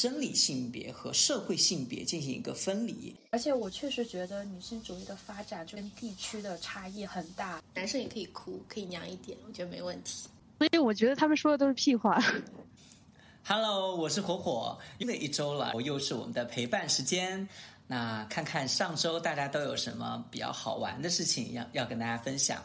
生理性别和社会性别进行一个分离，而且我确实觉得女性主义的发展就跟地区的差异很大。男生也可以哭，可以娘一点，我觉得没问题。所以我觉得他们说的都是屁话。Hello，我是火火，又了一周了，又是我们的陪伴时间。那看看上周大家都有什么比较好玩的事情要要跟大家分享。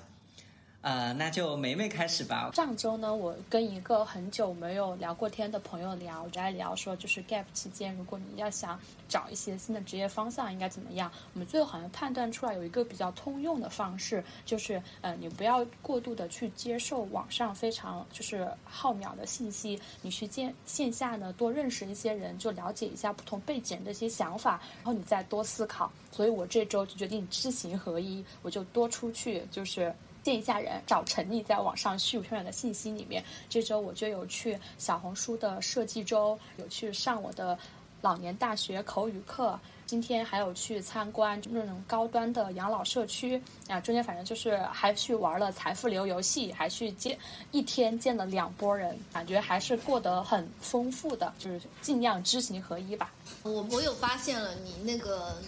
呃，那就梅梅开始吧。上周呢，我跟一个很久没有聊过天的朋友聊，我在聊说，就是 gap 期间，如果你要想找一些新的职业方向，应该怎么样？我们最后好像判断出来有一个比较通用的方式，就是呃，你不要过度的去接受网上非常就是浩渺的信息，你去见线下呢，多认识一些人，就了解一下不同背景的一些想法，然后你再多思考。所以我这周就决定知行合一，我就多出去，就是。见一下人，找沉溺在网上虚无缥缈的信息里面。这周我就有去小红书的设计周，有去上我的老年大学口语课。今天还有去参观那种高端的养老社区啊。中间反正就是还去玩了财富流游戏，还去见一天见了两拨人，感觉还是过得很丰富的，就是尽量知行合一吧。我我有发现了你那个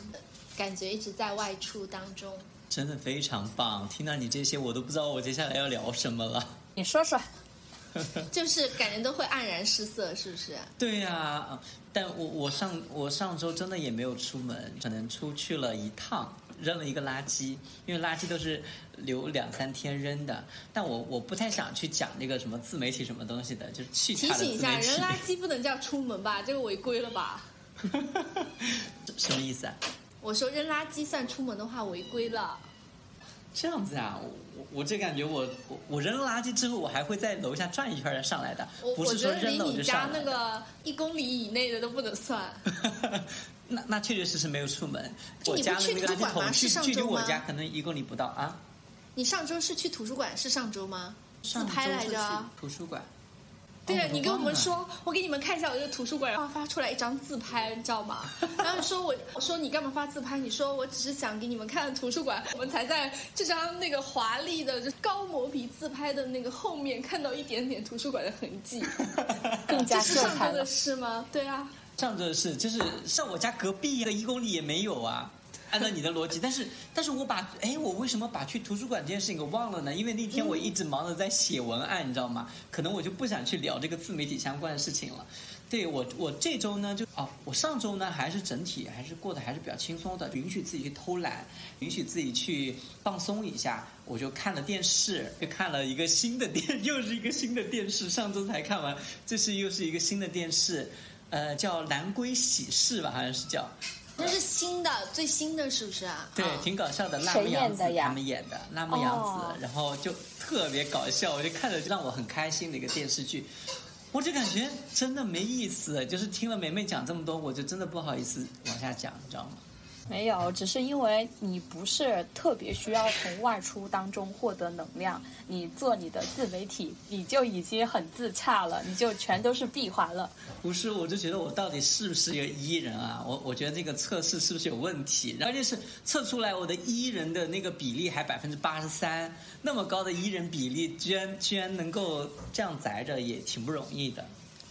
感觉一直在外出当中。真的非常棒，听到你这些，我都不知道我接下来要聊什么了。你说说，就是感觉都会黯然失色，是不是？对呀，但我我上我上周真的也没有出门，可能出去了一趟，扔了一个垃圾，因为垃圾都是留两三天扔的。但我我不太想去讲那个什么自媒体什么东西的，就是去提醒一下，扔垃圾不能叫出门吧？这个违规了吧？什么意思啊？我说扔垃圾算出门的话违规了，这样子啊？我我这感觉我我我扔了垃圾之后，我还会在楼下转一圈再上来的。我我觉得离你家那个一公里以内的都不能算。那那确确实实没有出门。我家的那个垃圾桶距距离我家可能一公里不到啊。你上周是去图书馆？是上周吗？自拍来着。图书馆。对啊，你跟我们说，我给你们看一下我这个图书馆，然后发出来一张自拍，你知道吗？然后说我我说你干嘛发自拍？你说我只是想给你们看图书馆，我们才在这张那个华丽的就高磨皮自拍的那个后面看到一点点图书馆的痕迹，更加是上周的事吗？对啊，上周的事就是上我家隔壁的一公里也没有啊。按照你的逻辑，但是，但是我把，哎，我为什么把去图书馆这件事情给忘了呢？因为那天我一直忙着在写文案，你知道吗？可能我就不想去聊这个自媒体相关的事情了。对我，我这周呢，就哦，我上周呢还是整体还是过得还是比较轻松的，允许自己去偷懒，允许自己去放松一下。我就看了电视，又看了一个新的电，又是一个新的电视。上周才看完，这是又是一个新的电视，呃，叫《蓝龟喜事》吧，好像是叫。那是新的，最新的是不是啊？对，挺搞笑的，辣目洋子他们演的，辣目洋子，然后就特别搞笑，我就看着让我很开心的一个电视剧。我就感觉真的没意思，就是听了梅梅讲这么多，我就真的不好意思往下讲，你知道吗？没有，只是因为你不是特别需要从外出当中获得能量，你做你的自媒体，你就已经很自洽了，你就全都是闭环了。不是，我就觉得我到底是不是一个 E 人啊？我我觉得这个测试是不是有问题？而且是测出来我的 E 人的那个比例还百分之八十三，那么高的 E 人比例，居然居然能够这样宅着，也挺不容易的。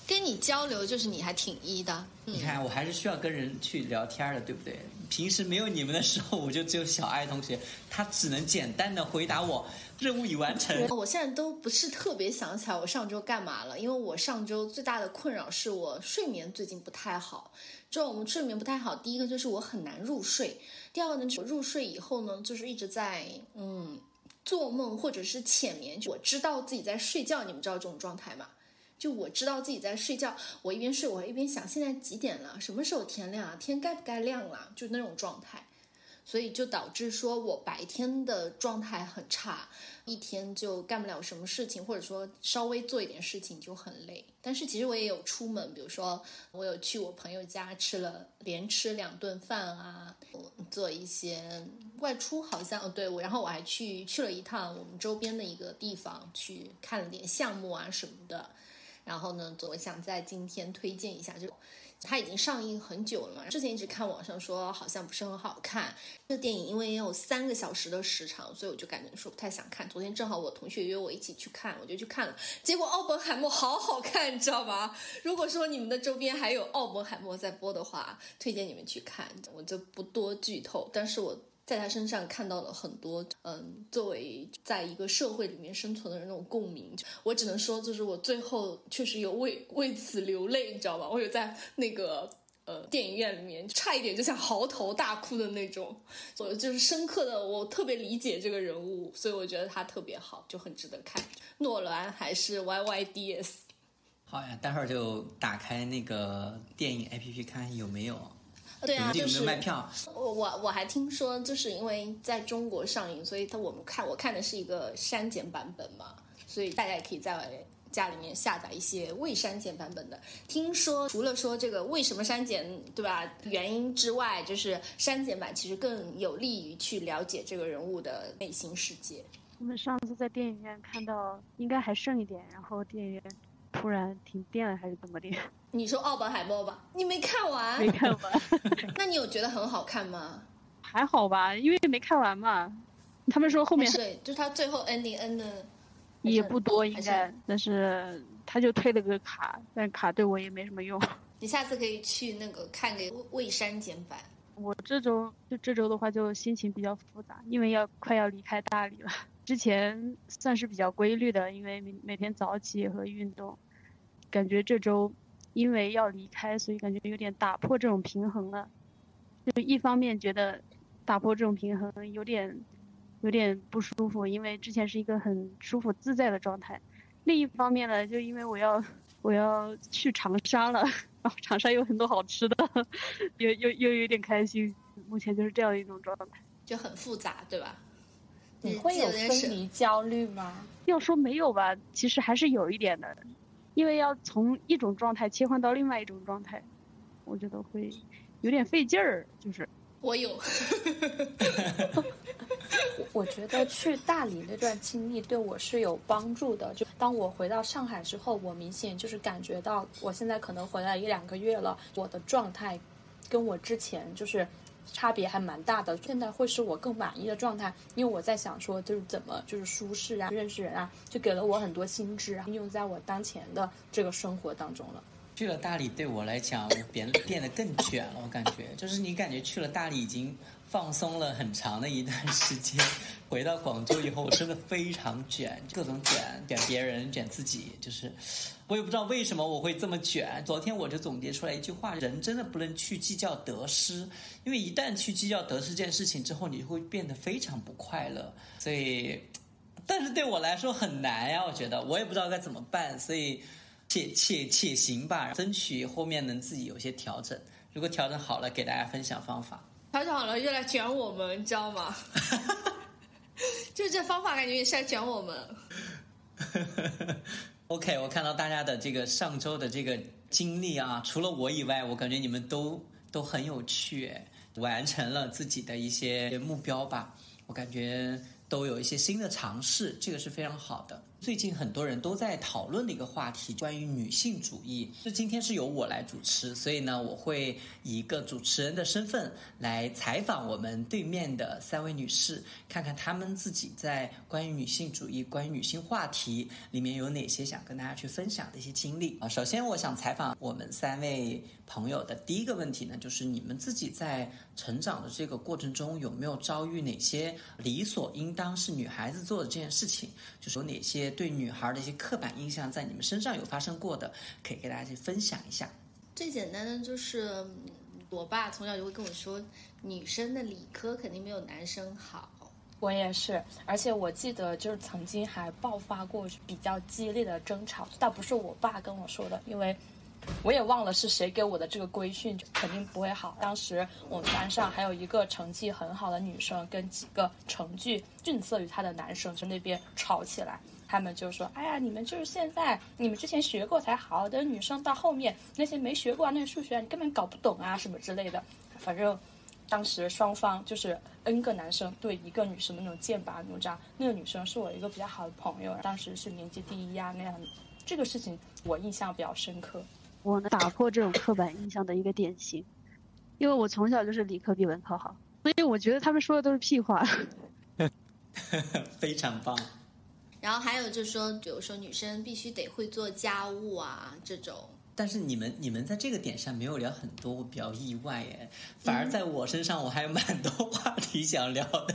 跟你交流就是你还挺一的，你看我还是需要跟人去聊天的，对不对？平时没有你们的时候，我就只有小爱同学，他只能简单的回答我任务已完成。我现在都不是特别想起来我上周干嘛了，因为我上周最大的困扰是我睡眠最近不太好。就我们睡眠不太好，第一个就是我很难入睡，第二个呢，我入睡以后呢，就是一直在嗯做梦或者是浅眠。我知道自己在睡觉，你们知道这种状态吗？就我知道自己在睡觉，我一边睡，我一边想现在几点了，什么时候天亮啊？天该不该亮了？就那种状态。所以就导致说我白天的状态很差，一天就干不了什么事情，或者说稍微做一点事情就很累。但是其实我也有出门，比如说我有去我朋友家吃了连吃两顿饭啊，做一些外出，好像对我，然后我还去去了一趟我们周边的一个地方，去看了点项目啊什么的。然后呢，我想在今天推荐一下就。它已经上映很久了嘛，之前一直看网上说好像不是很好看。这个电影因为也有三个小时的时长，所以我就感觉说不太想看。昨天正好我同学约我一起去看，我就去看了。结果奥本海默好好看，你知道吗？如果说你们的周边还有奥本海默在播的话，推荐你们去看。我就不多剧透，但是我。在他身上看到了很多，嗯，作为在一个社会里面生存的人那种共鸣。我只能说，就是我最后确实有为为此流泪，你知道吧？我有在那个呃电影院里面差一点就想嚎啕大哭的那种。我就是深刻的，我特别理解这个人物，所以我觉得他特别好，就很值得看。诺兰还是 Y Y D S？好呀，待会儿就打开那个电影 A P P 看有没有。对啊，就是卖票。我我我还听说，就是因为在中国上映，所以他我们看我看的是一个删减版本嘛，所以大家也可以在家里面下载一些未删减版本的。听说除了说这个为什么删减，对吧？原因之外，就是删减版其实更有利于去了解这个人物的内心世界。我们上次在电影院看到，应该还剩一点，然后电影院。突然停电了还是怎么的？你说奥本海默吧？你没看完？没看完。那你有觉得很好看吗？还好吧，因为没看完嘛。他们说后面对，就是他最后 ending end 的也不多，应该，但是他就推了个卡，但卡对我也没什么用。你下次可以去那个看个未删减版。我这周就这周的话，就心情比较复杂，因为要快要离开大理了。之前算是比较规律的，因为每每天早起和运动。感觉这周因为要离开，所以感觉有点打破这种平衡了。就一方面觉得打破这种平衡有点有点不舒服，因为之前是一个很舒服自在的状态。另一方面呢，就因为我要我要去长沙了，然后长沙有很多好吃的，又又又有点开心。目前就是这样一种状态，就很复杂，对吧？你会有分离焦虑吗？要说没有吧，其实还是有一点的。因为要从一种状态切换到另外一种状态，我觉得会有点费劲儿。就是我有，我觉得去大理那段经历对我是有帮助的。就当我回到上海之后，我明显就是感觉到，我现在可能回来一两个月了，我的状态跟我之前就是。差别还蛮大的，现在会是我更满意的状态，因为我在想说，就是怎么就是舒适啊，认识人啊，就给了我很多心智，应用在我当前的这个生活当中了。去了大理对我来讲变变得更卷了，我感觉就是你感觉去了大理已经放松了很长的一段时间，回到广州以后我真的非常卷，各种卷，卷别人，卷自己，就是我也不知道为什么我会这么卷。昨天我就总结出来一句话：人真的不能去计较得失，因为一旦去计较得失这件事情之后，你会变得非常不快乐。所以，但是对我来说很难呀，我觉得我也不知道该怎么办，所以。且且且行吧，争取后面能自己有些调整。如果调整好了，给大家分享方法。调整好了又来卷我们，你知道吗？就这方法感觉也是在卷我们。OK，我看到大家的这个上周的这个经历啊，除了我以外，我感觉你们都都很有趣，完成了自己的一些目标吧。我感觉都有一些新的尝试，这个是非常好的。最近很多人都在讨论的一个话题，关于女性主义。这今天是由我来主持，所以呢，我会以一个主持人的身份来采访我们对面的三位女士，看看她们自己在关于女性主义、关于女性话题里面有哪些想跟大家去分享的一些经历啊。首先，我想采访我们三位朋友的第一个问题呢，就是你们自己在成长的这个过程中，有没有遭遇哪些理所应当是女孩子做的这件事情？就是有哪些？对女孩的一些刻板印象，在你们身上有发生过的，可以给大家去分享一下。最简单的就是，我爸从小就会跟我说，女生的理科肯定没有男生好。我也是，而且我记得就是曾经还爆发过比较激烈的争吵，倒不是我爸跟我说的，因为我也忘了是谁给我的这个规训，肯定不会好。当时我们班上还有一个成绩很好的女生，跟几个成绩逊色于她的男生在那边吵起来。他们就说：“哎呀，你们就是现在，你们之前学过才好。等女生到后面那些没学过那些数学，你根本搞不懂啊，什么之类的。反正当时双方就是 N 个男生对一个女生的那种剑拔弩张。那个女生是我一个比较好的朋友，当时是年级第一啊那样。这个事情我印象比较深刻。我能打破这种刻板印象的一个典型，因为我从小就是理科比文科好，所以我觉得他们说的都是屁话。非常棒。然后还有就是说，比如说女生必须得会做家务啊，这种。但是你们你们在这个点上没有聊很多，我比较意外耶。反而在我身上，我还有蛮多 话题想聊的。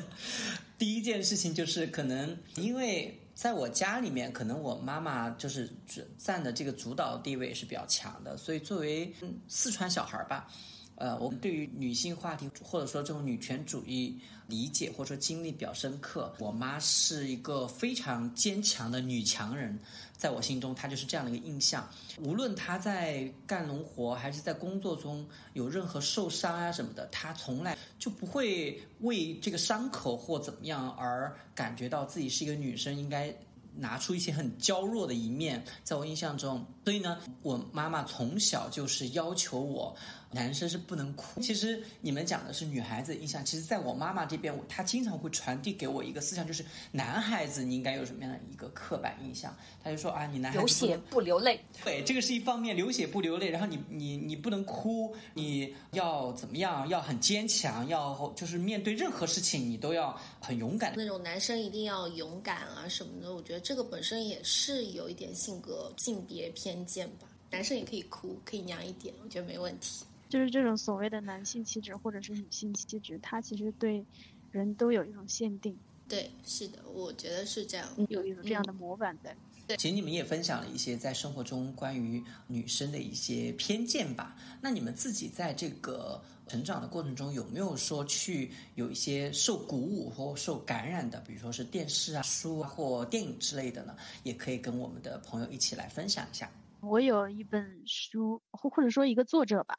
第一件事情就是，可能因为在我家里面，可能我妈妈就是占的这个主导地位是比较强的，所以作为四川小孩吧。呃，我们对于女性话题或者说这种女权主义理解或者说经历比较深刻。我妈是一个非常坚强的女强人，在我心中她就是这样的一个印象。无论她在干农活还是在工作中有任何受伤啊什么的，她从来就不会为这个伤口或怎么样而感觉到自己是一个女生应该。拿出一些很娇弱的一面，在我印象中，所以呢，我妈妈从小就是要求我，男生是不能哭。其实你们讲的是女孩子印象，其实在我妈妈这边，她经常会传递给我一个思想，就是男孩子你应该有什么样的一个刻板印象？她就说啊，你男孩子流血不流泪，对，这个是一方面，流血不流泪，然后你你你不能哭，你要怎么样？要很坚强，要就是面对任何事情你都要很勇敢。那种男生一定要勇敢啊什么的，我觉得。这个本身也是有一点性格性别偏见吧，男生也可以哭，可以娘一点，我觉得没问题。就是这种所谓的男性气质或者是女性气质，它其实对人都有一种限定。对，是的，我觉得是这样，有一种这样的模板在。对，其实你们也分享了一些在生活中关于女生的一些偏见吧？那你们自己在这个。成长的过程中有没有说去有一些受鼓舞或受感染的，比如说是电视啊、书啊或电影之类的呢？也可以跟我们的朋友一起来分享一下。我有一本书，或或者说一个作者吧，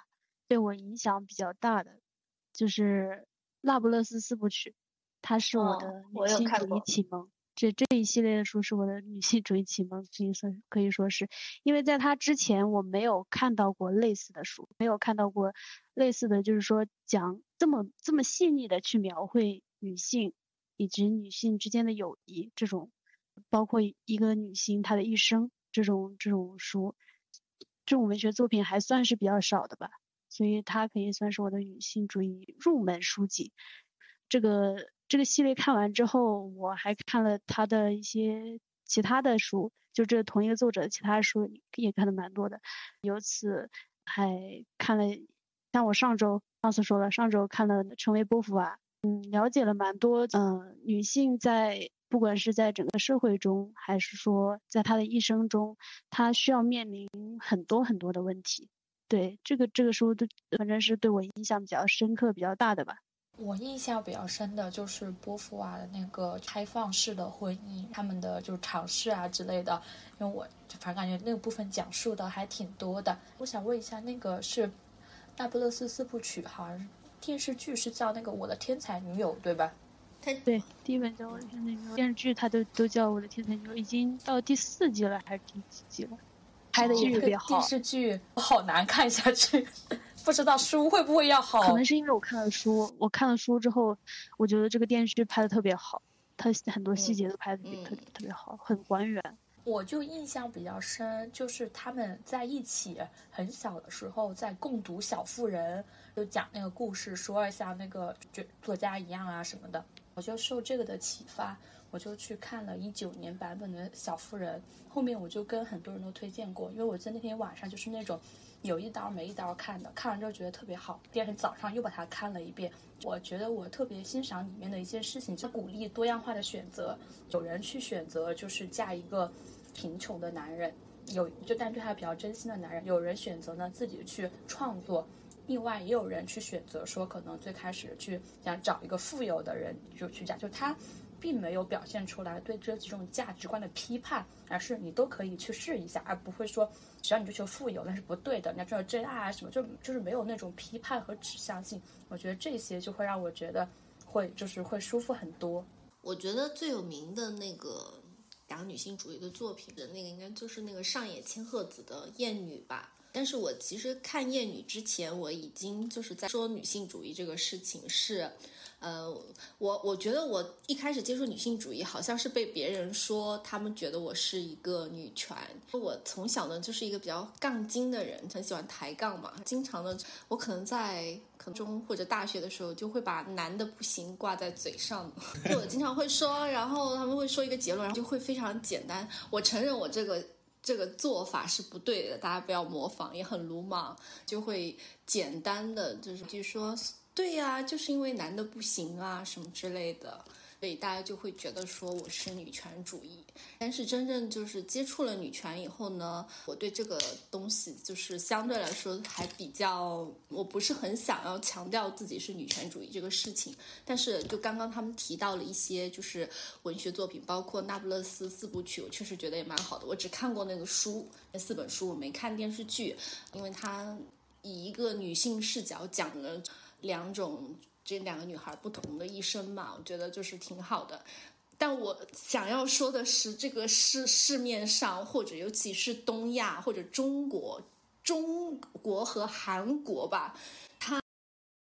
对我影响比较大的，就是《那不勒斯四部曲》，它是我的女性主义启蒙。这这一系列的书是我的女性主义启蒙，可以算可以说是，因为在它之前我没有看到过类似的书，没有看到过类似的就是说讲这么这么细腻的去描绘女性以及女性之间的友谊这种，包括一个女性她的一生这种这种书，这种文学作品还算是比较少的吧，所以它可以算是我的女性主义入门书籍，这个。这个系列看完之后，我还看了他的一些其他的书，就这同一个作者其他书也看的蛮多的。由此还看了，像我上周上次说了，上周看了《成为波伏娃》，嗯，了解了蛮多。嗯，女性在不管是在整个社会中，还是说在他的一生中，他需要面临很多很多的问题。对这个这个书，都反正是对我印象比较深刻、比较大的吧。我印象比较深的就是波伏娃的那个开放式的婚姻，他们的就尝试啊之类的。因为我就反正感觉那个部分讲述的还挺多的。我想问一下，那个是《那不勒斯四部曲》，好像电视剧是叫那个《我的天才女友》，对吧？对，第一本叫我的天才女友，电视剧它都都叫我的天才女友，已经到第四季了还是第几季了？拍的也特别好。电视剧好难看下去。不知道书会不会要好？可能是因为我看了书，我看了书之后，我觉得这个电视剧拍的特别好，它很多细节都拍的特别特别好，很还原。我就印象比较深，就是他们在一起很小的时候在共读《小妇人》，就讲那个故事，说像那个就作家一样啊什么的。我就受这个的启发，我就去看了一九年版本的《小妇人》，后面我就跟很多人都推荐过，因为我在那天晚上就是那种。有一刀没一刀看的，看完之后觉得特别好。第二天早上又把它看了一遍。我觉得我特别欣赏里面的一件事情，就鼓励多样化的选择。有人去选择就是嫁一个贫穷的男人，有就但对他比较真心的男人。有人选择呢自己去创作，另外也有人去选择说可能最开始去想找一个富有的人就去嫁。就他并没有表现出来对这几种价值观的批判，而是你都可以去试一下，而不会说只要你追求富有那是不对的，你要追求真爱啊什么，就就是没有那种批判和指向性。我觉得这些就会让我觉得会就是会舒服很多。我觉得最有名的那个讲女性主义的作品的那个，应该就是那个上野千鹤子的《厌女》吧。但是我其实看《厌女》之前，我已经就是在说女性主义这个事情是。呃，我我觉得我一开始接触女性主义，好像是被别人说他们觉得我是一个女权。我从小呢就是一个比较杠精的人，很喜欢抬杠嘛，经常的，我可能在可能中或者大学的时候就会把男的不行挂在嘴上，就我经常会说，然后他们会说一个结论，然后就会非常简单。我承认我这个这个做法是不对的，大家不要模仿，也很鲁莽，就会简单的就是就说。对呀，就是因为男的不行啊，什么之类的，所以大家就会觉得说我是女权主义。但是真正就是接触了女权以后呢，我对这个东西就是相对来说还比较，我不是很想要强调自己是女权主义这个事情。但是就刚刚他们提到了一些就是文学作品，包括《那不勒斯四部曲》，我确实觉得也蛮好的。我只看过那个书，那四本书我没看电视剧，因为它以一个女性视角讲了。两种这两个女孩不同的一生嘛，我觉得就是挺好的。但我想要说的是，这个市市面上，或者尤其是东亚或者中国、中国和韩国吧，他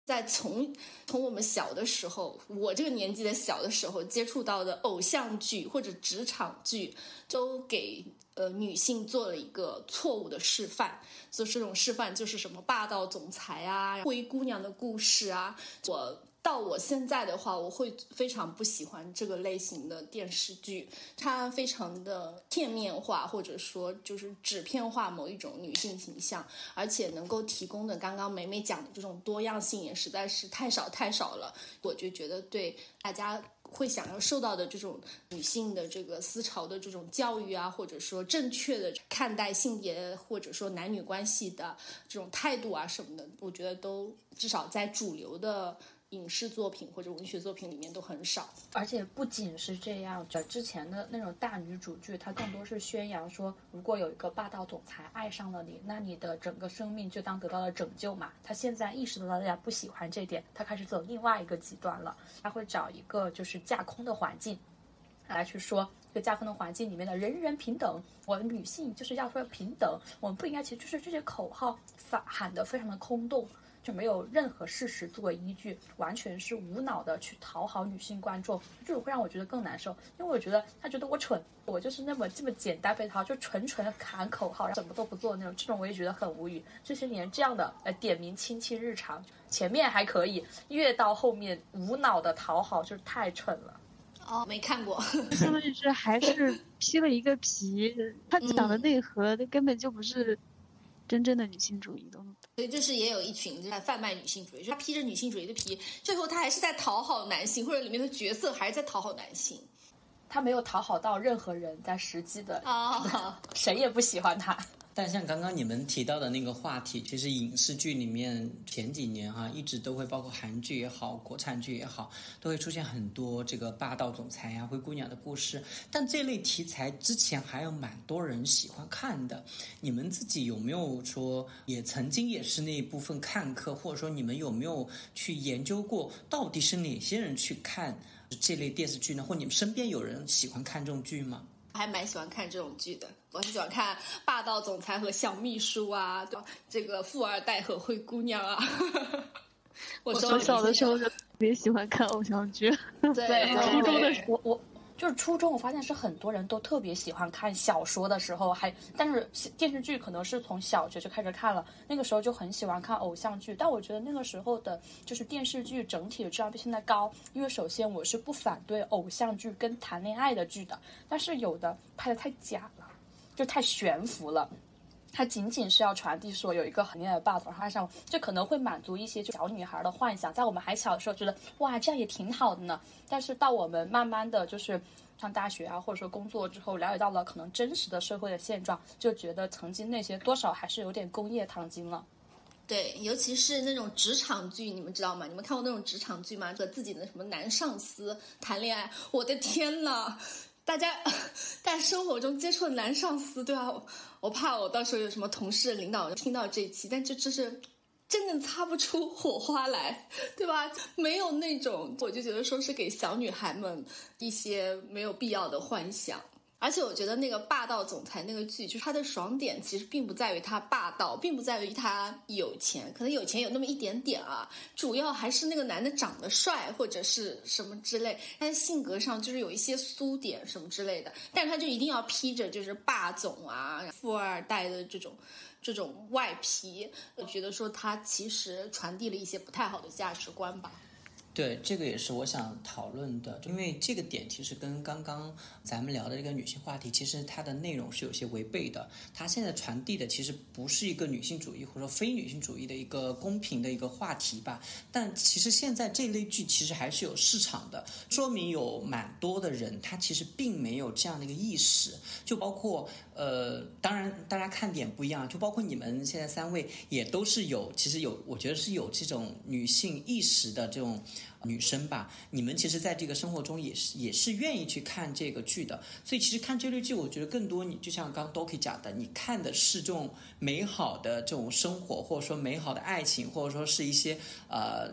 在从从我们小的时候，我这个年纪的小的时候接触到的偶像剧或者职场剧，都给。呃，女性做了一个错误的示范，就这种示范就是什么霸道总裁啊、灰姑娘的故事啊。我到我现在的话，我会非常不喜欢这个类型的电视剧，它非常的片面化，或者说就是纸片化某一种女性形象，而且能够提供的刚刚美美讲的这种多样性也实在是太少太少了。我就觉得对大家。会想要受到的这种女性的这个思潮的这种教育啊，或者说正确的看待性别或者说男女关系的这种态度啊什么的，我觉得都至少在主流的。影视作品或者文学作品里面都很少，而且不仅是这样，这之前的那种大女主剧，它更多是宣扬说，如果有一个霸道总裁爱上了你，那你的整个生命就当得到了拯救嘛。他现在意识到大家不喜欢这点，他开始走另外一个极端了，他会找一个就是架空的环境，来去说这个架空的环境里面的人人平等，我们女性就是要说平等，我们不应该，其实就是这些口号反喊的非常的空洞。就没有任何事实作为依据，完全是无脑的去讨好女性观众，这种会让我觉得更难受。因为我觉得他觉得我蠢，我就是那么这么简单被讨，就纯纯喊口号，然后什么都不做那种，这种我也觉得很无语。这些年这样的呃点名亲亲日常，前面还可以，越到后面无脑的讨好就是太蠢了。哦，没看过，相当于是还是 披了一个皮，他讲的内核那根本就不是真正的女性主义的。所以就是也有一群在贩卖女性主义，就他披着女性主义的皮，最后他还是在讨好男性，或者里面的角色还是在讨好男性，他没有讨好到任何人，在实际的啊，谁也不喜欢他。但像刚刚你们提到的那个话题，其实影视剧里面前几年哈，一直都会包括韩剧也好，国产剧也好，都会出现很多这个霸道总裁呀、灰姑娘的故事。但这类题材之前还有蛮多人喜欢看的。你们自己有没有说，也曾经也是那一部分看客，或者说你们有没有去研究过，到底是哪些人去看这类电视剧呢？或你们身边有人喜欢看这种剧吗？还蛮喜欢看这种剧的，我是喜欢看霸道总裁和小秘书啊，对这个富二代和灰姑娘啊。我小的时候就特别喜欢看偶像剧，对，初中的时候我。就是初中，我发现是很多人都特别喜欢看小说的时候，还但是电视剧可能是从小学就开始看了，那个时候就很喜欢看偶像剧。但我觉得那个时候的，就是电视剧整体的质量比现在高，因为首先我是不反对偶像剧跟谈恋爱的剧的，但是有的拍的太假了，就太悬浮了。它仅仅是要传递说有一个很厉害的霸总爱上，这可能会满足一些小女孩的幻想，在我们还小的时候觉得哇这样也挺好的呢。但是到我们慢慢的就是上大学啊，或者说工作之后，了解到了可能真实的社会的现状，就觉得曾经那些多少还是有点工业糖精了。对，尤其是那种职场剧，你们知道吗？你们看过那种职场剧吗？和自己的什么男上司谈恋爱，我的天呐！大家在生活中接触的男上司，对啊，我怕我到时候有什么同事、领导听到这一期，但这就是真的擦不出火花来，对吧？没有那种，我就觉得说是给小女孩们一些没有必要的幻想。而且我觉得那个霸道总裁那个剧，就是他的爽点其实并不在于他霸道，并不在于他有钱，可能有钱有那么一点点啊，主要还是那个男的长得帅或者是什么之类，他的性格上就是有一些苏点什么之类的，但是他就一定要披着就是霸总啊、富二代的这种这种外皮，我觉得说他其实传递了一些不太好的价值观吧。对，这个也是我想讨论的，因为这个点其实跟刚刚咱们聊的这个女性话题，其实它的内容是有些违背的。它现在传递的其实不是一个女性主义或者说非女性主义的一个公平的一个话题吧。但其实现在这类剧其实还是有市场的，说明有蛮多的人他其实并没有这样的一个意识。就包括呃，当然大家看点不一样，就包括你们现在三位也都是有，其实有我觉得是有这种女性意识的这种。女生吧，你们其实在这个生活中也是也是愿意去看这个剧的，所以其实看这类剧，我觉得更多你就像刚 Doki 讲的，你看的是这种美好的这种生活，或者说美好的爱情，或者说是一些呃，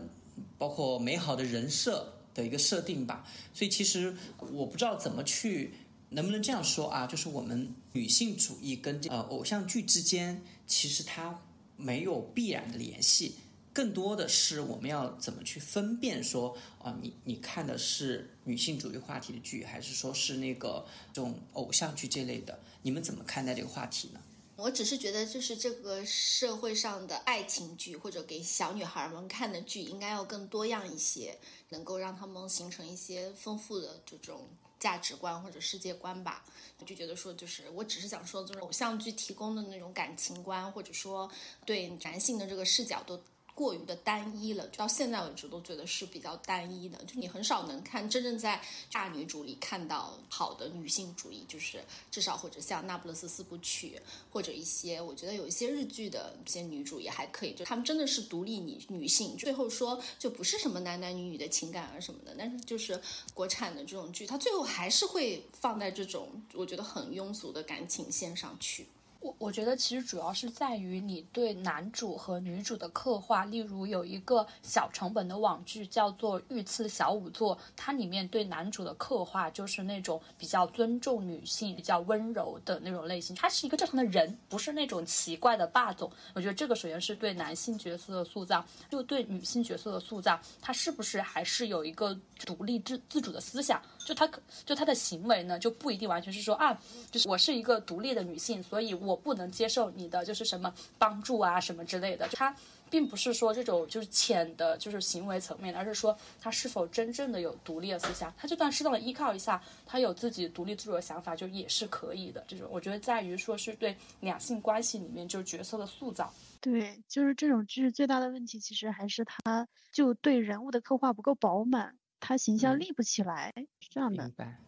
包括美好的人设的一个设定吧。所以其实我不知道怎么去，能不能这样说啊？就是我们女性主义跟这呃偶像剧之间，其实它没有必然的联系。更多的是我们要怎么去分辨说啊，你你看的是女性主义话题的剧，还是说是那个这种偶像剧这类的？你们怎么看待这个话题呢？我只是觉得，就是这个社会上的爱情剧或者给小女孩们看的剧，应该要更多样一些，能够让他们形成一些丰富的这种价值观或者世界观吧。我就觉得说，就是我只是想说，就是偶像剧提供的那种感情观，或者说对男性的这个视角都。过于的单一了，就到现在为止都觉得是比较单一的。就你很少能看真正在大女主里看到好的女性主义，就是至少或者像《那不勒斯四部曲》，或者一些我觉得有一些日剧的一些女主也还可以，就她们真的是独立女女性，最后说就不是什么男男女女的情感啊什么的。但是就是国产的这种剧，它最后还是会放在这种我觉得很庸俗的感情线上去。我我觉得其实主要是在于你对男主和女主的刻画。例如有一个小成本的网剧叫做《御赐小仵作》，它里面对男主的刻画就是那种比较尊重女性、比较温柔的那种类型。他是一个正常的人，不是那种奇怪的霸总。我觉得这个首先是对男性角色的塑造，就对女性角色的塑造，他是不是还是有一个独立自自主的思想？就他就他的行为呢，就不一定完全是说啊，就是我是一个独立的女性，所以我不能接受你的就是什么帮助啊什么之类的。他并不是说这种就是浅的，就是行为层面，而是说他是否真正的有独立的思想。他就算适当的依靠一下，他有自己独立自主的想法，就也是可以的。这种我觉得在于说是对两性关系里面就是角色的塑造。对，就是这种剧最大的问题，其实还是他就对人物的刻画不够饱满。他形象立不起来，是这样的。明白。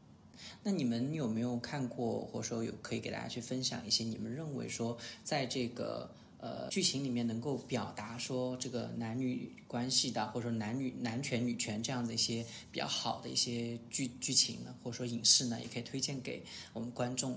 那你们有没有看过，或者说有可以给大家去分享一些你们认为说，在这个呃剧情里面能够表达说这个男女关系的，或者说男女男权女权这样的一些比较好的一些剧剧情呢，或者说影视呢，也可以推荐给我们观众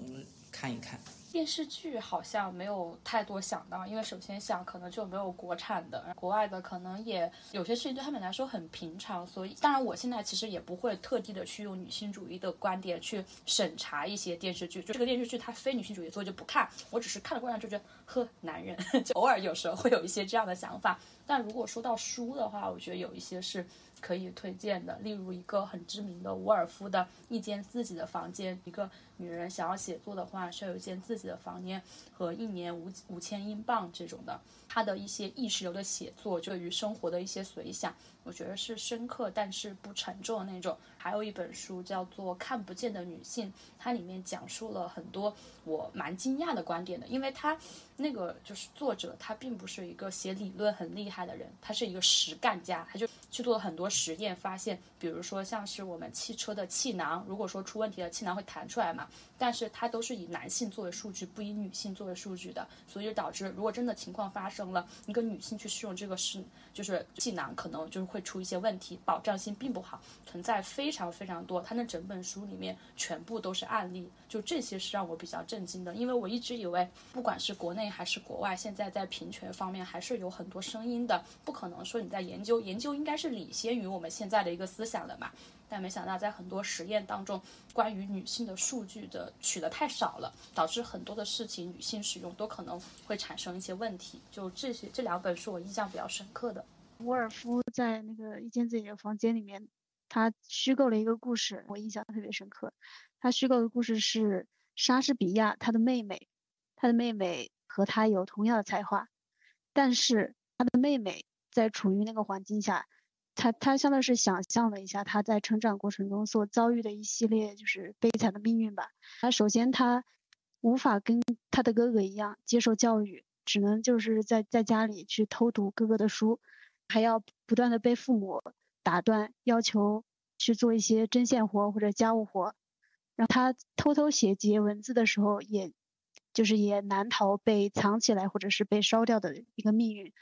看一看。电视剧好像没有太多想到，因为首先想可能就没有国产的，国外的可能也有些事情对他们来说很平常，所以当然我现在其实也不会特地的去用女性主义的观点去审查一些电视剧，就这个电视剧它非女性主义，所以就不看。我只是看了过程就觉得，呵，男人，就偶尔有时候会有一些这样的想法。但如果说到书的话，我觉得有一些是。可以推荐的，例如一个很知名的伍尔夫的一间自己的房间。一个女人想要写作的话，需要有一间自己的房间和一年五五千英镑这种的。她的一些意识流的写作，对于生活的一些随想，我觉得是深刻但是不沉重的那种。还有一本书叫做《看不见的女性》，它里面讲述了很多我蛮惊讶的观点的，因为它那个就是作者他并不是一个写理论很厉。害的人，他是一个实干家，他就去做了很多实验，发现，比如说像是我们汽车的气囊，如果说出问题了，气囊会弹出来嘛，但是它都是以男性作为数据，不以女性作为数据的，所以导致如果真的情况发生了，一个女性去使用这个是就是气囊，可能就是会出一些问题，保障性并不好，存在非常非常多，他那整本书里面全部都是案例，就这些是让我比较震惊的，因为我一直以为不管是国内还是国外，现在在平权方面还是有很多声音的，不可能说你在研究研究应该是领先于我们现在的一个思想的嘛。但没想到在很多实验当中，关于女性的数据的取得太少了，导致很多的事情女性使用都可能会产生一些问题。就这些这两本是我印象比较深刻的。沃尔夫在那个一间自己的房间里面，他虚构了一个故事，我印象特别深刻。他虚构的故事是莎士比亚他的妹妹，他的妹妹和他有同样的才华，但是他的妹妹在处于那个环境下。他他相当是想象了一下他在成长过程中所遭遇的一系列就是悲惨的命运吧。他首先他无法跟他的哥哥一样接受教育，只能就是在在家里去偷读哥哥的书，还要不断的被父母打断，要求去做一些针线活或者家务活。然后他偷偷写几页文字的时候，也就是也难逃被藏起来或者是被烧掉的一个命运。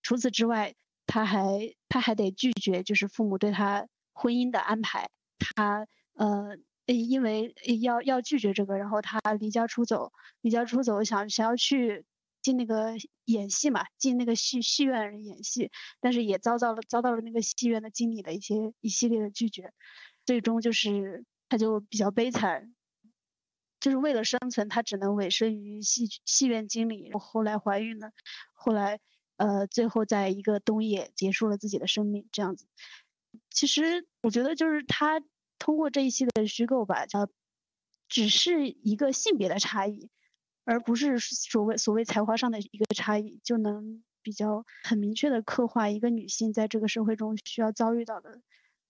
除此之外。他还他还得拒绝，就是父母对他婚姻的安排。他呃，因为要要拒绝这个，然后他离家出走，离家出走，想想要去进那个演戏嘛，进那个戏戏院演戏，但是也遭到了遭到了那个戏院的经理的一些一系列的拒绝，最终就是他就比较悲惨，就是为了生存，他只能委身于戏戏院经理。后来怀孕了，后来。呃，最后在一个冬夜结束了自己的生命，这样子。其实我觉得，就是他通过这一系列的虚构吧，叫只是一个性别的差异，而不是所谓所谓才华上的一个差异，就能比较很明确的刻画一个女性在这个社会中需要遭遇到的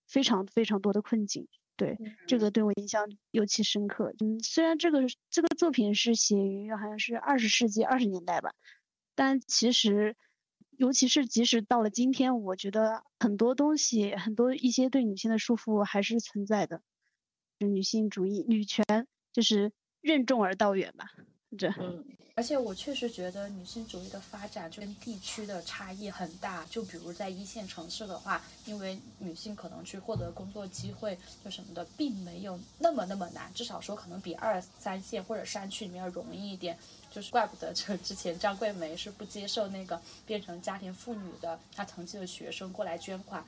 非常非常多的困境。对，这个对我印象尤其深刻。嗯，虽然这个这个作品是写于好像是二十世纪二十年代吧，但其实。尤其是即使到了今天，我觉得很多东西，很多一些对女性的束缚还是存在的。女性主义、女权就是任重而道远吧。这，嗯，而且我确实觉得女性主义的发展就跟地区的差异很大。就比如在一线城市的话，因为女性可能去获得工作机会就什么的，并没有那么那么难，至少说可能比二三线或者山区里面要容易一点。就是怪不得，就之前张桂梅是不接受那个变成家庭妇女的她曾经的学生过来捐款。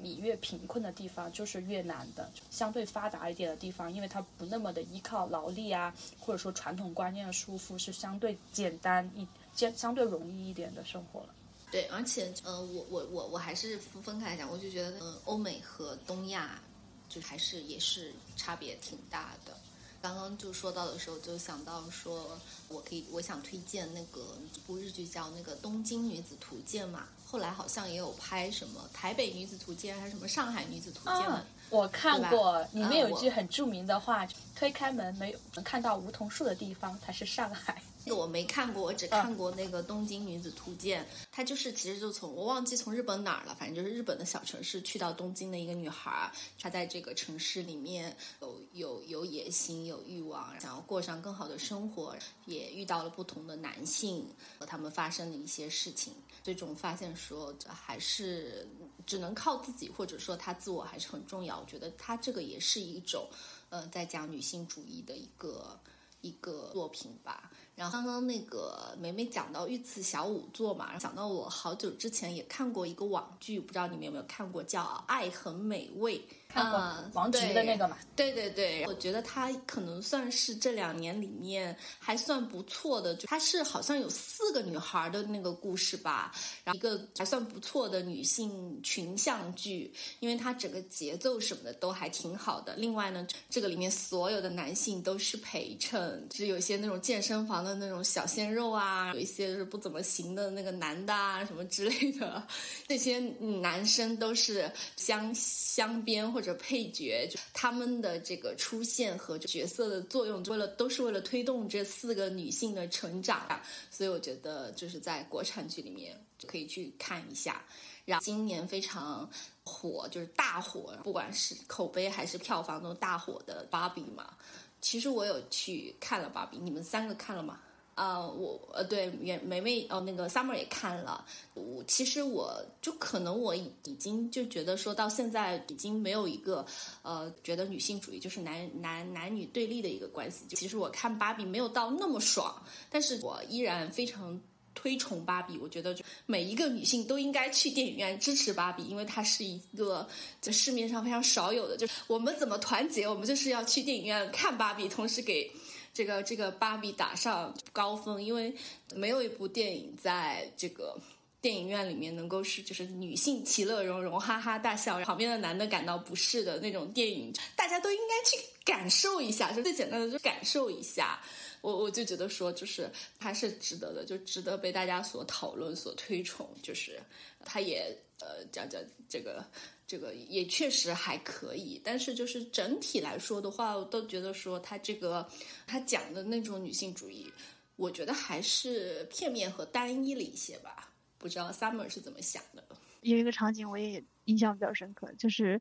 你越贫困的地方，就是越难的。相对发达一点的地方，因为它不那么的依靠劳力啊，或者说传统观念的束缚，是相对简单一、相相对容易一点的生活了。对，而且呃，我我我我还是分开来讲，我就觉得呃，欧美和东亚就还是也是差别挺大的。刚刚就说到的时候，就想到说，我可以，我想推荐那个一部日剧叫那个《东京女子图鉴》嘛。后来好像也有拍什么《台北女子图鉴》还是什么《上海女子图鉴》嘛。我看过，里面有一句很著名的话：“推开门，没有能看到梧桐树的地方才是上海。”我没看过，我只看过那个《东京女子图鉴》，她就是其实就从我忘记从日本哪儿了，反正就是日本的小城市去到东京的一个女孩，她在这个城市里面有有有野心、有欲望，想要过上更好的生活，也遇到了不同的男性和他们发生的一些事情，最终发现说还是只能靠自己，或者说她自我还是很重要。我觉得她这个也是一种，呃，在讲女性主义的一个一个作品吧。然后刚刚那个梅梅讲到御赐小仵作嘛，想到我好久之前也看过一个网剧，不知道你们有没有看过，叫《爱很美味》。看过王菊的那个嘛？对对对，我觉得他可能算是这两年里面还算不错的。就他是好像有四个女孩的那个故事吧，然后一个还算不错的女性群像剧，因为它整个节奏什么的都还挺好的。另外呢，这个里面所有的男性都是陪衬，就是有些那种健身房的那种小鲜肉啊，有一些是不怎么行的那个男的啊什么之类的，那些男生都是相相边。或者配角，就他们的这个出现和角色的作用，为了都是为了推动这四个女性的成长，所以我觉得就是在国产剧里面，可以去看一下。然后今年非常火，就是大火，不管是口碑还是票房都大火的芭比嘛。其实我有去看了芭比，你们三个看了吗？啊，我呃对，梅梅梅哦，那个 Summer 也看了。我其实我就可能我已经就觉得说到现在已经没有一个呃觉得女性主义就是男男男女对立的一个关系。其实我看芭比没有到那么爽，但是我依然非常推崇芭比。我觉得就每一个女性都应该去电影院支持芭比，因为它是一个在市面上非常少有的。就我们怎么团结，我们就是要去电影院看芭比，同时给。这个这个芭比打上高分，因为没有一部电影在这个电影院里面能够是就是女性其乐融融哈哈大笑，旁边的男的感到不适的那种电影，大家都应该去感受一下，就最简单的就感受一下。我我就觉得说，就是还是值得的，就值得被大家所讨论、所推崇。就是他也呃讲讲这个。这个也确实还可以，但是就是整体来说的话，我都觉得说他这个他讲的那种女性主义，我觉得还是片面和单一了一些吧。不知道 Summer 是怎么想的？有一个场景我也印象比较深刻，就是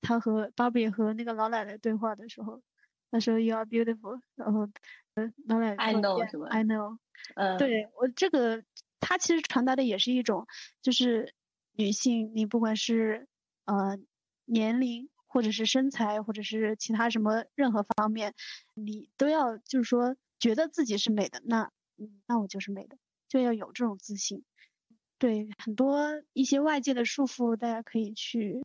他和芭比和那个老奶奶对话的时候，他说 You are beautiful，然后老奶奶 I know 什么 I know，嗯，对我这个他其实传达的也是一种，就是女性，你不管是呃，年龄或者是身材，或者是其他什么任何方面，你都要就是说觉得自己是美的，那嗯，那我就是美的，就要有这种自信。对很多一些外界的束缚，大家可以去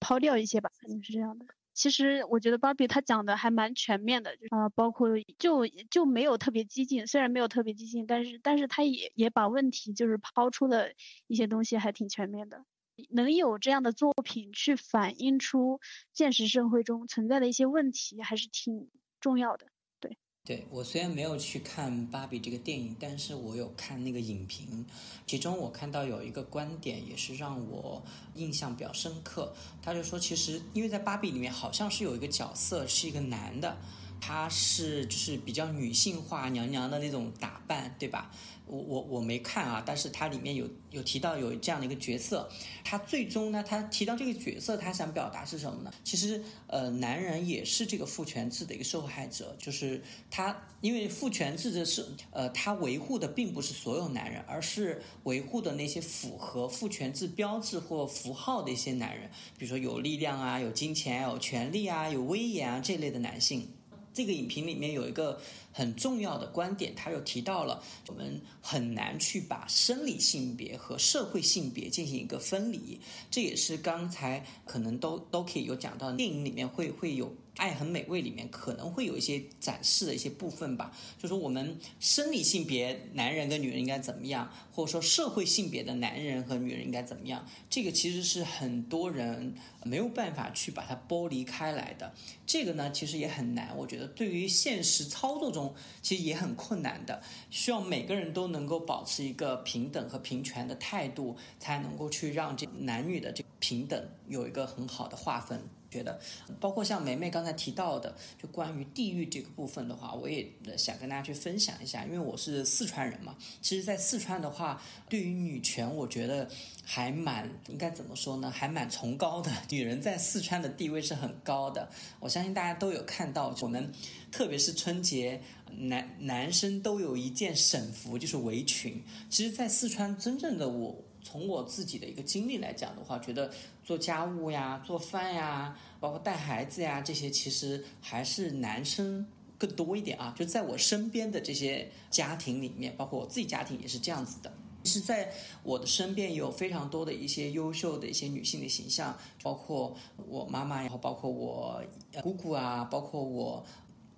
抛掉一些吧，肯定是这样的。其实我觉得芭比她讲的还蛮全面的，就啊，包括就就没有特别激进，虽然没有特别激进，但是但是她也也把问题就是抛出了一些东西，还挺全面的。能有这样的作品去反映出现实社会中存在的一些问题，还是挺重要的。对，对我虽然没有去看《芭比》这个电影，但是我有看那个影评，其中我看到有一个观点也是让我印象比较深刻。他就说，其实因为在《芭比》里面好像是有一个角色是一个男的，他是就是比较女性化、娘娘的那种打扮，对吧？我我我没看啊，但是它里面有有提到有这样的一个角色，他最终呢，他提到这个角色，他想表达是什么呢？其实，呃，男人也是这个父权制的一个受害者，就是他，因为父权制的是，呃，他维护的并不是所有男人，而是维护的那些符合父权制标志或符号的一些男人，比如说有力量啊，有金钱，有权利啊，有威严啊这类的男性。这个影评里面有一个。很重要的观点，他又提到了我们很难去把生理性别和社会性别进行一个分离，这也是刚才可能都都可以有讲到，电影里面会会有《爱很美味》里面可能会有一些展示的一些部分吧，就说我们生理性别男人跟女人应该怎么样，或者说社会性别的男人和女人应该怎么样，这个其实是很多人没有办法去把它剥离开来的，这个呢其实也很难，我觉得对于现实操作中。其实也很困难的，需要每个人都能够保持一个平等和平权的态度，才能够去让这男女的这平等有一个很好的划分。觉得，包括像梅梅刚才提到的，就关于地域这个部分的话，我也想跟大家去分享一下，因为我是四川人嘛。其实，在四川的话，对于女权，我觉得还蛮应该怎么说呢？还蛮崇高的。女人在四川的地位是很高的。我相信大家都有看到，我们特别是春节，男男生都有一件省服，就是围裙。其实，在四川，真正的我。从我自己的一个经历来讲的话，觉得做家务呀、做饭呀，包括带孩子呀这些，其实还是男生更多一点啊。就在我身边的这些家庭里面，包括我自己家庭也是这样子的。是在我的身边有非常多的一些优秀的一些女性的形象，包括我妈妈，然后包括我姑姑啊，包括我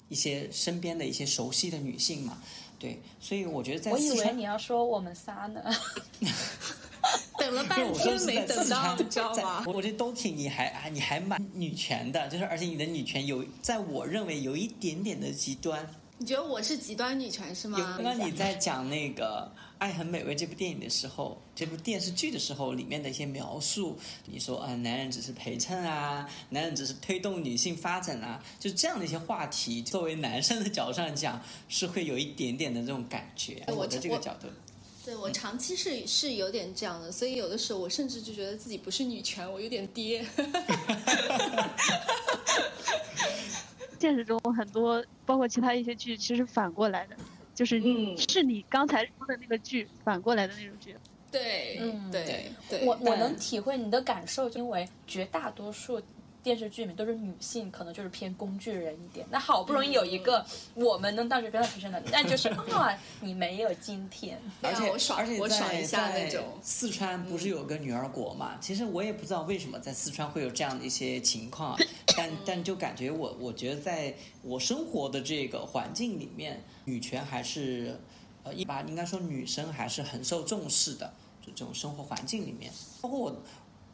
一些身边的一些熟悉的女性嘛。对，所以我觉得在我以为你要说我们仨呢。等了半天没等到，你知道吗？我觉得都挺，你还你还蛮女权的，就是而且你的女权有，在我认为有一点点的极端。你觉得我是极端女权是吗？刚刚你在讲那个《爱很美味》这部电影的时候，这部电视剧的时候，里面的一些描述，你说啊，男人只是陪衬啊，男人只是推动女性发展啊，就这样的一些话题，作为男生的角度上讲，是会有一点点的这种感觉。我的这个角度。对我长期是是有点这样的，所以有的时候我甚至就觉得自己不是女权，我有点爹。现实中很多，包括其他一些剧，其实反过来的，就是嗯是你刚才说的那个剧反过来的那种剧。对，嗯对对，我我能体会你的感受，因为绝大多数电视剧里面都是女性，可能就是偏工具人一点。那好不容易有一个我们能当角色提升的，那就是啊，你没有今天。而且我爽而且在我爽一下在那种四川不是有个女儿国嘛？其实我也不知道为什么在四川会有这样的一些情况，但但就感觉我我觉得在我生活的这个环境里面，女权还是呃一般应该说女生还是很受重视的，就这种生活环境里面，包括我。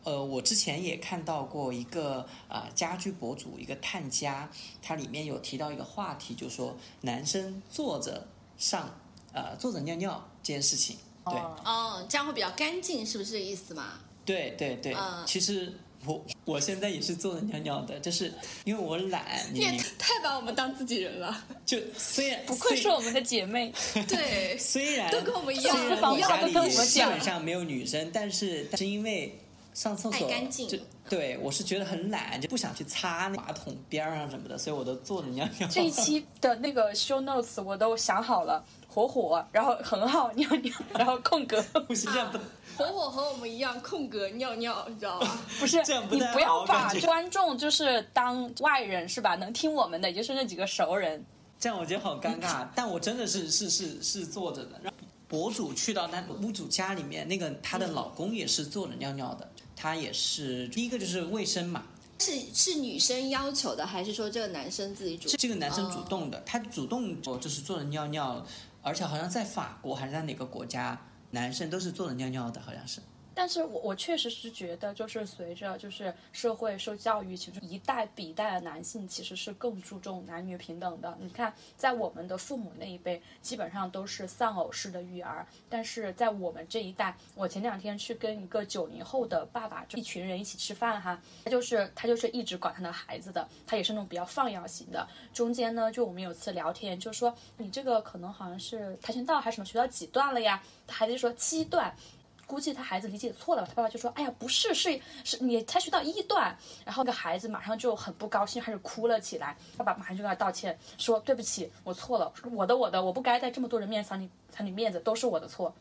呃，我之前也看到过一个啊、呃家居博主，一个探家，它里面有提到一个话题，就说男生坐着上呃坐着尿尿这件事情，对、哦哦，这样会比较干净，是不是这个意思嘛？对对对，嗯其实我我现在也是坐着尿尿的，就是因为我懒，你你也太把我们当自己人了。就虽然 不愧是我们的姐妹，对，虽然都跟我们一样虽然私房话我家里都跟我们基本上没有女生，但是但是因为上厕所爱干净就对我是觉得很懒，就不想去擦那马桶边儿上什么的，所以我都坐着尿尿。这一期的那个 show notes 我都想好了，火火，然后很好尿尿，然后空格，不是这样不火火和我们一样，空格尿尿，你知道吗？不是这样不你不要把观众就是当外人是吧？能听我们的也就是那几个熟人。这样我觉得好尴尬，但我真的是是是是坐着的。然后博主去到那屋主家里面，那个她的老公也是坐着尿尿的，他也是第一个就是卫生嘛，是是女生要求的，还是说这个男生自己主是？这个男生主动的，他主动做就是坐着尿尿，而且好像在法国还是在哪个国家，男生都是坐着尿尿的，好像是。但是我我确实是觉得，就是随着就是社会受教育，其实一代比一代的男性其实是更注重男女平等的。你看，在我们的父母那一辈，基本上都是丧偶式的育儿，但是在我们这一代，我前两天去跟一个九零后的爸爸，就一群人一起吃饭哈，他就是他就是一直管他的孩子的，他也是那种比较放养型的。中间呢，就我们有次聊天，就说你这个可能好像是跆拳道还是什么学到几段了呀？他孩子就说七段。估计他孩子理解错了吧，他爸爸就说：“哎呀，不是，是是你才学到一段。”然后那个孩子马上就很不高兴，开始哭了起来。爸爸马上就跟他道歉，说：“对不起，我错了，我的我的，我不该在这么多人面前藏你藏你面子，都是我的错。”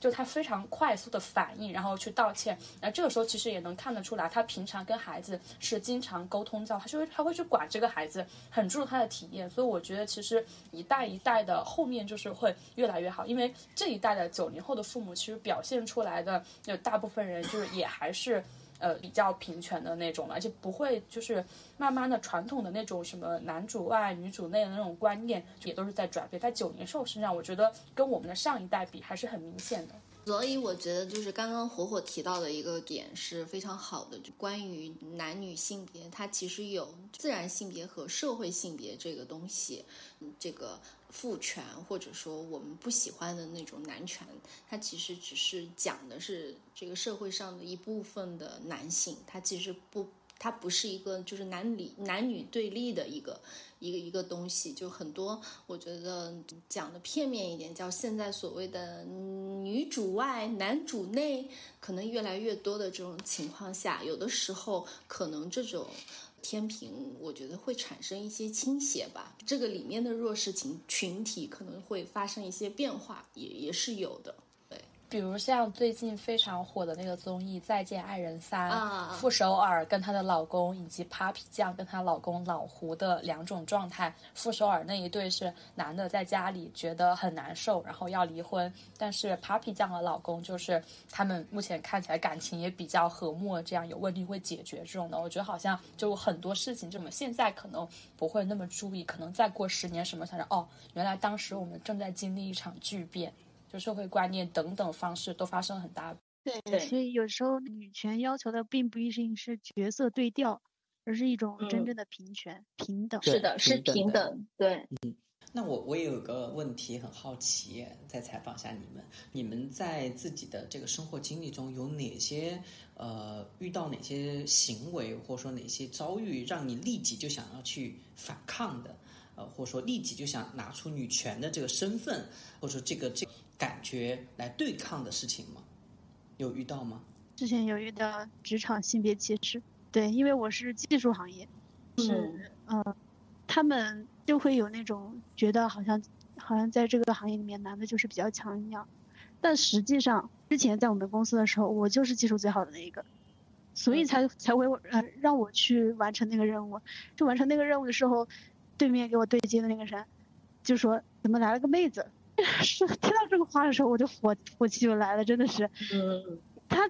就他非常快速的反应，然后去道歉。那这个时候其实也能看得出来，他平常跟孩子是经常沟通教，他就会他会去管这个孩子，很注重他的体验。所以我觉得其实一代一代的后面就是会越来越好，因为这一代的九零后的父母其实表现出来的，有大部分人就是也还是。呃，比较平权的那种了，而且不会就是慢慢的传统的那种什么男主外女主内的那种观念，也都是在转变。在九零后身上，我觉得跟我们的上一代比还是很明显的。所以我觉得就是刚刚火火提到的一个点是非常好的，就关于男女性别，它其实有自然性别和社会性别这个东西，这个父权或者说我们不喜欢的那种男权，它其实只是讲的是这个社会上的一部分的男性，它其实不。它不是一个就是男女男女对立的一个一个一个东西，就很多我觉得讲的片面一点，叫现在所谓的女主外男主内，可能越来越多的这种情况下，有的时候可能这种天平，我觉得会产生一些倾斜吧。这个里面的弱势群群体可能会发生一些变化，也也是有的。比如像最近非常火的那个综艺《再见爱人三》啊傅首尔跟她的老公，以及 Papi 酱跟她老公老胡的两种状态。傅首尔那一对是男的在家里觉得很难受，然后要离婚，但是 Papi 酱的老公就是他们目前看起来感情也比较和睦，这样有问题会解决这种的。我觉得好像就很多事情，就我们现在可能不会那么注意，可能再过十年什么想着哦，原来当时我们正在经历一场巨变。就社会观念等等方式都发生了很大。对，对所以有时候女权要求的并不一定是角色对调，而是一种真嗯正的平权、平等。是的，是平等对。那我我也有个问题很好奇，再采访一下你们，你们在自己的这个生活经历中有哪些呃遇到哪些行为，或者说哪些遭遇，让你立即就想要去反抗的？呃，或者说立即就想拿出女权的这个身份，或者说这个这感觉来对抗的事情吗？有遇到吗？之前有遇到职场性别歧视，对，因为我是技术行业，是嗯，他们就会有那种觉得好像好像在这个行业里面男的就是比较强一样，但实际上之前在我们公司的时候，我就是技术最好的那一个，所以才才会呃让我去完成那个任务，就完成那个任务的时候，对面给我对接的那个人就说怎么来了个妹子。是 听到这个话的时候，我就火火气就来了，真的是。嗯。他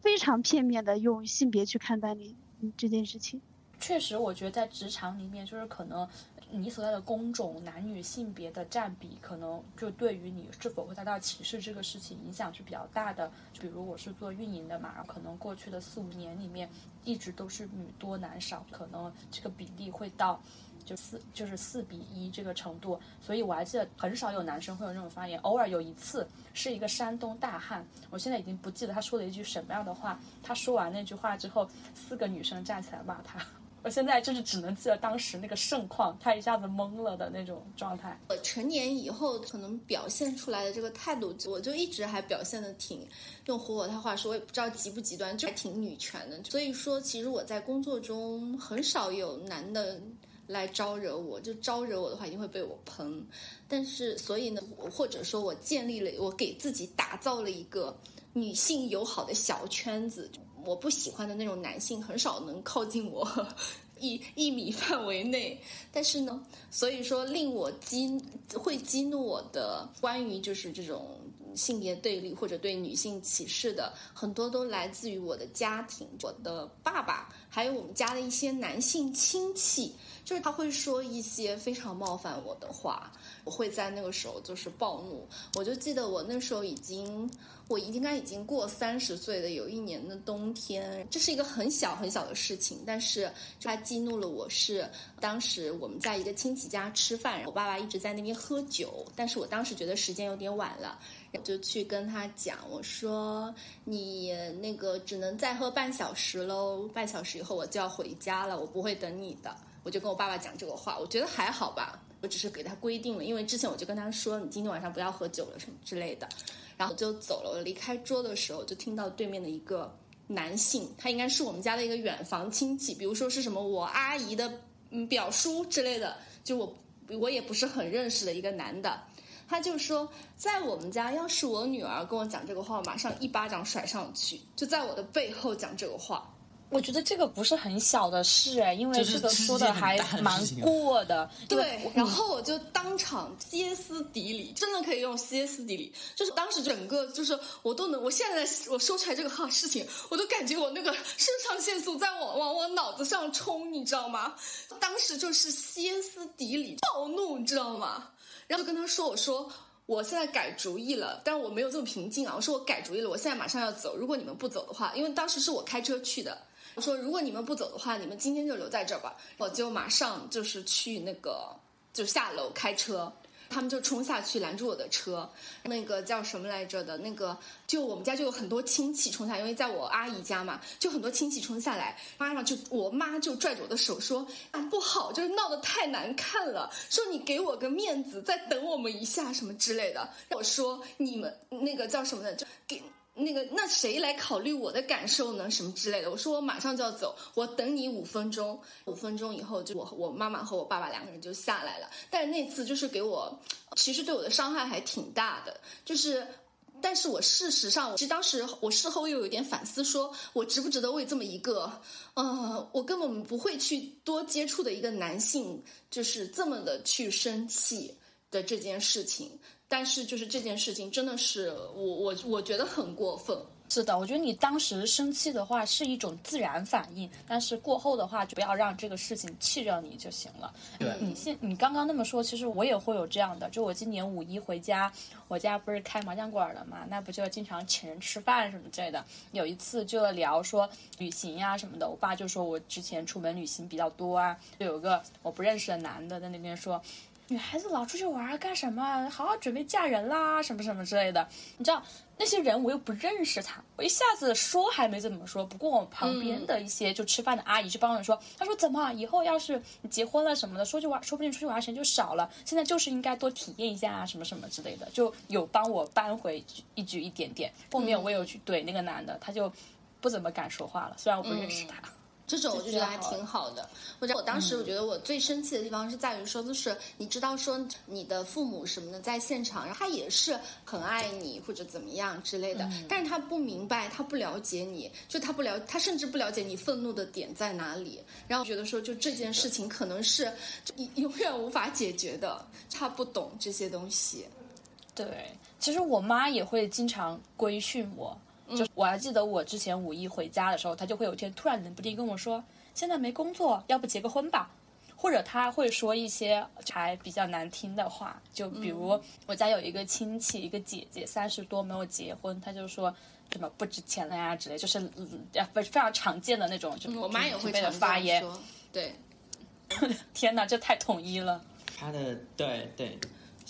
非常片面的用性别去看待你这件事情。确实，我觉得在职场里面，就是可能你所在的工种男女性别的占比，可能就对于你是否会遭到歧视这个事情影响是比较大的。比如我是做运营的嘛，可能过去的四五年里面一直都是女多男少，可能这个比例会到。就四就是四比一这个程度，所以我还记得很少有男生会有那种发言，偶尔有一次是一个山东大汉，我现在已经不记得他说了一句什么样的话。他说完那句话之后，四个女生站起来骂他。我现在就是只能记得当时那个盛况，他一下子懵了的那种状态。我成年以后可能表现出来的这个态度，我就一直还表现的挺用火火他话说，我也不知道极不极端，就还挺女权的。所以说，其实我在工作中很少有男的。来招惹我，就招惹我的话，一定会被我喷。但是，所以呢，或者说我建立了，我给自己打造了一个女性友好的小圈子。我不喜欢的那种男性，很少能靠近我 一一米范围内。但是呢，所以说令我激会激怒我的，关于就是这种。性别对立或者对女性歧视的很多都来自于我的家庭，我的爸爸，还有我们家的一些男性亲戚，就是他会说一些非常冒犯我的话，我会在那个时候就是暴怒。我就记得我那时候已经，我应该已经过三十岁的有一年的冬天，这是一个很小很小的事情，但是他激怒了我。是当时我们在一个亲戚家吃饭，我爸爸一直在那边喝酒，但是我当时觉得时间有点晚了。我就去跟他讲，我说你那个只能再喝半小时喽，半小时以后我就要回家了，我不会等你的。我就跟我爸爸讲这个话，我觉得还好吧，我只是给他规定了，因为之前我就跟他说，你今天晚上不要喝酒了什么之类的，然后就走了。我离开桌的时候，就听到对面的一个男性，他应该是我们家的一个远房亲戚，比如说是什么我阿姨的嗯表叔之类的，就我我也不是很认识的一个男的。他就说，在我们家，要是我女儿跟我讲这个话，马上一巴掌甩上去，就在我的背后讲这个话。我觉得这个不是很小的事哎，因为这个说的还蛮过的。对，然后我就当场歇斯底里，真的可以用歇斯底里，就是当时整个就是我都能，我现在我说出来这个哈事情，我都感觉我那个肾上腺素在往往我脑子上冲，你知道吗？当时就是歇斯底里，暴怒，你知道吗？然后就跟他说：“我说我现在改主意了，但是我没有这么平静啊。我说我改主意了，我现在马上要走。如果你们不走的话，因为当时是我开车去的。我说如果你们不走的话，你们今天就留在这儿吧。我就马上就是去那个就下楼开车。”他们就冲下去拦住我的车，那个叫什么来着的？那个就我们家就有很多亲戚冲下，因为在我阿姨家嘛，就很多亲戚冲下来，妈妈就我妈就拽着我的手说：“啊不好，就是闹得太难看了，说你给我个面子，再等我们一下什么之类的。”我说：“你们那个叫什么的，就给。”那个，那谁来考虑我的感受呢？什么之类的？我说我马上就要走，我等你五分钟。五分钟以后，就我我妈妈和我爸爸两个人就下来了。但是那次就是给我，其实对我的伤害还挺大的。就是，但是我事实上，其实当时我事后又有点反思，说我值不值得为这么一个，呃，我根本不会去多接触的一个男性，就是这么的去生气的这件事情。但是，就是这件事情真的是我我我觉得很过分。是的，我觉得你当时生气的话是一种自然反应，但是过后的话就不要让这个事情气着你就行了。对，你现你刚刚那么说，其实我也会有这样的。就我今年五一回家，我家不是开麻将馆的嘛，那不就经常请人吃饭什么之类的。有一次就聊说旅行呀什么的，我爸就说我之前出门旅行比较多啊，就有个我不认识的男的在那边说。女孩子老出去玩干什么？好好准备嫁人啦，什么什么之类的。你知道那些人我又不认识他，我一下子说还没怎么说。不过我旁边的一些就吃饭的阿姨就帮我说，她说怎么以后要是你结婚了什么的，说去玩，说不定出去玩时间就少了。现在就是应该多体验一下啊，什么什么之类的，就有帮我扳回一局一点点。后面我有去怼那个男的，他就不怎么敢说话了，虽然我不认识他。这种我就觉得还挺好的。或者我当时我觉得我最生气的地方是在于说，就是你知道说你的父母什么的在现场，然后他也是很爱你或者怎么样之类的，但是他不明白，他不了解你，就他不了，他甚至不了解你愤怒的点在哪里。然后觉得说，就这件事情可能是 永远无法解决的，他不懂这些东西。对，其实我妈也会经常规训我。就我还记得我之前五一回家的时候，他就会有一天突然冷不丁跟我说：“现在没工作，要不结个婚吧？”或者他会说一些还比较难听的话，就比如我家有一个亲戚，一个姐姐三十多没有结婚，他就说什么不值钱了呀之类，就是呃非常常见的那种，就我妈也会的发言。对，天哪，这太统一了。他的对对。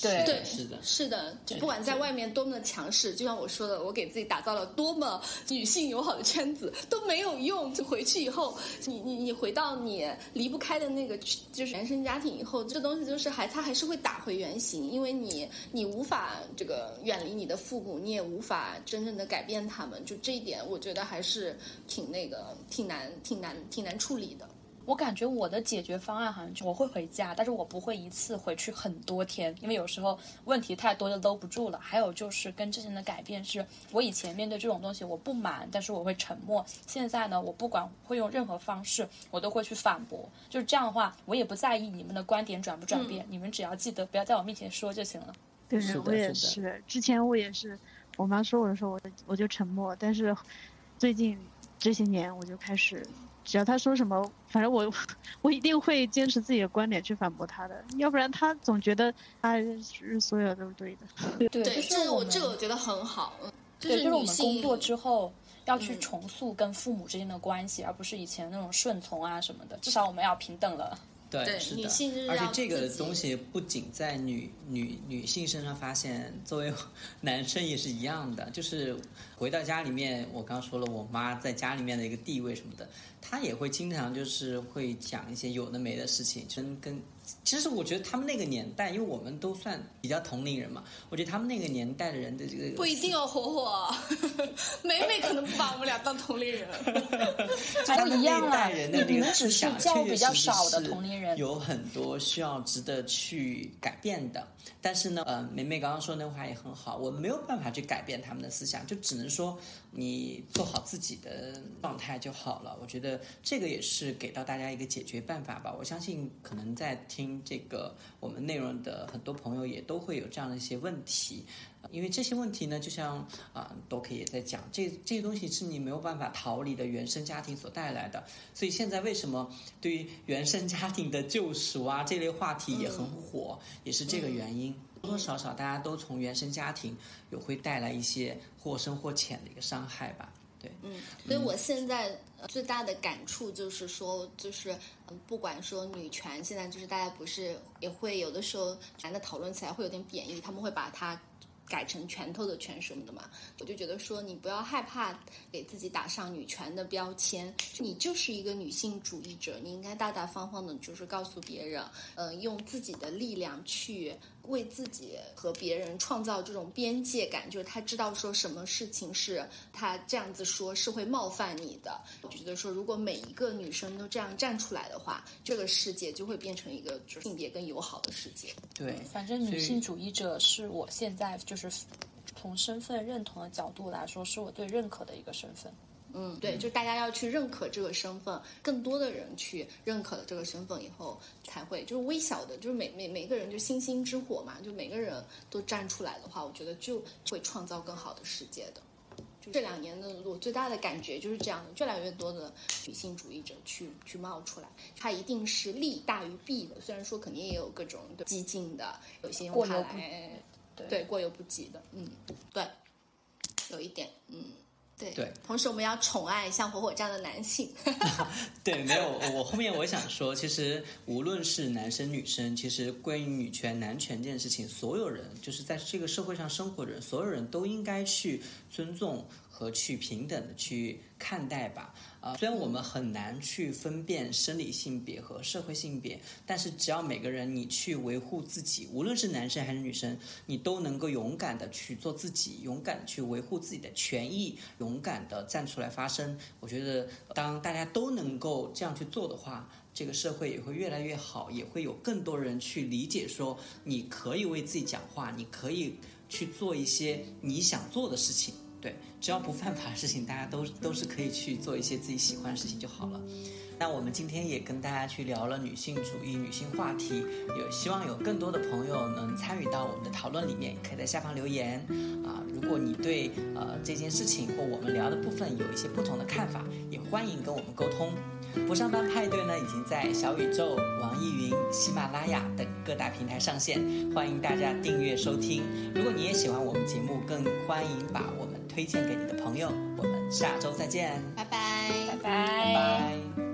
对对是的，是的，就不管在外面多么的强势，就像我说的，我给自己打造了多么女性友好的圈子都没有用。就回去以后，你你你回到你离不开的那个就是原生家庭以后，这东西就是还它还是会打回原形，因为你你无法这个远离你的父母，你也无法真正的改变他们。就这一点，我觉得还是挺那个挺难挺难挺难处理的。我感觉我的解决方案好像就我会回家，但是我不会一次回去很多天，因为有时候问题太多就搂不住了。还有就是跟之前的改变是，我以前面对这种东西我不满，但是我会沉默。现在呢，我不管会用任何方式，我都会去反驳。就是这样的话，我也不在意你们的观点转不转变，你们只要记得不要在我面前说就行了。对，我也是。之前我也是，我妈说我的时候，我我就沉默。但是最近这些年，我就开始。只要他说什么，反正我 我一定会坚持自己的观点去反驳他的，要不然他总觉得他是所有都是对的。对，这个我这个我觉得很好。对，就是我们工作之后要去重塑跟父母之间的关系，而不是以前那种顺从啊什么的。至少我们要平等了。对，是的。而且这个东西不仅在女女女性身上发现，作为 男生也是一样的。就是回到家里面，我刚说了，我妈在家里面的一个地位什么的。她也会经常就是会讲一些有的没的事情，真跟，其实我觉得他们那个年代，因为我们都算比较同龄人嘛，我觉得他们那个年代的人的这个不一定哦，火火，美美可能不把我们俩当同龄人，还一样啦，你们只是教比较少的同龄人，有很多需要值得去改变的。但是呢，呃，梅梅刚刚说那话也很好，我没有办法去改变他们的思想，就只能说你做好自己的状态就好了。我觉得这个也是给到大家一个解决办法吧。我相信可能在听这个我们内容的很多朋友也都会有这样的一些问题。因为这些问题呢，就像啊，都可以也在讲，这这些东西是你没有办法逃离的原生家庭所带来的。所以现在为什么对于原生家庭的救赎啊这类话题也很火，也是这个原因。多多少少大家都从原生家庭有会带来一些或深或浅的一个伤害吧。对，嗯，所以我现在最大的感触就是说，就是嗯，不管说女权，现在就是大家不是也会有的时候男的讨论起来会有点贬义，他们会把它。改成拳头的拳什么的嘛，我就觉得说你不要害怕给自己打上女权的标签，你就是一个女性主义者，你应该大大方方的，就是告诉别人，呃，用自己的力量去。为自己和别人创造这种边界感，就是他知道说什么事情是他这样子说是会冒犯你的。我觉得说，如果每一个女生都这样站出来的话，这个世界就会变成一个就是性别更友好的世界。对，反正女性主义者是我现在就是从身份认同的角度来说，是我最认可的一个身份。嗯，对，就大家要去认可这个身份，更多的人去认可了这个身份以后，才会就是微小的，就是每每每个人就星星之火嘛，就每个人都站出来的话，我觉得就会创造更好的世界的。就这两年的我最大的感觉就是这样的，越来越多的女性主义者去去冒出来，它一定是利大于弊的。虽然说肯定也有各种激进的，有些用它来对过犹不及的，嗯，对，有一点，嗯。对对，同时我们要宠爱像火火这样的男性。对，没有我后面我想说，其实无论是男生女生，其实关于女权男权这件事情，所有人就是在这个社会上生活的人，所有人都应该去尊重和去平等的去看待吧。啊，虽然我们很难去分辨生理性别和社会性别，但是只要每个人你去维护自己，无论是男生还是女生，你都能够勇敢的去做自己，勇敢的去维护自己的权益，勇敢的站出来发声。我觉得，当大家都能够这样去做的话，这个社会也会越来越好，也会有更多人去理解说，你可以为自己讲话，你可以去做一些你想做的事情。对，只要不犯法的事情，大家都都是可以去做一些自己喜欢的事情就好了。那我们今天也跟大家去聊了女性主义、女性话题，有希望有更多的朋友能参与到我们的讨论里面，可以在下方留言啊。如果你对呃这件事情或我们聊的部分有一些不同的看法，也欢迎跟我们沟通。不上班派对呢，已经在小宇宙、网易云、喜马拉雅等各大平台上线，欢迎大家订阅收听。如果你也喜欢我们节目，更欢迎把我们推荐给你的朋友，我们下周再见，拜拜，拜拜，拜拜。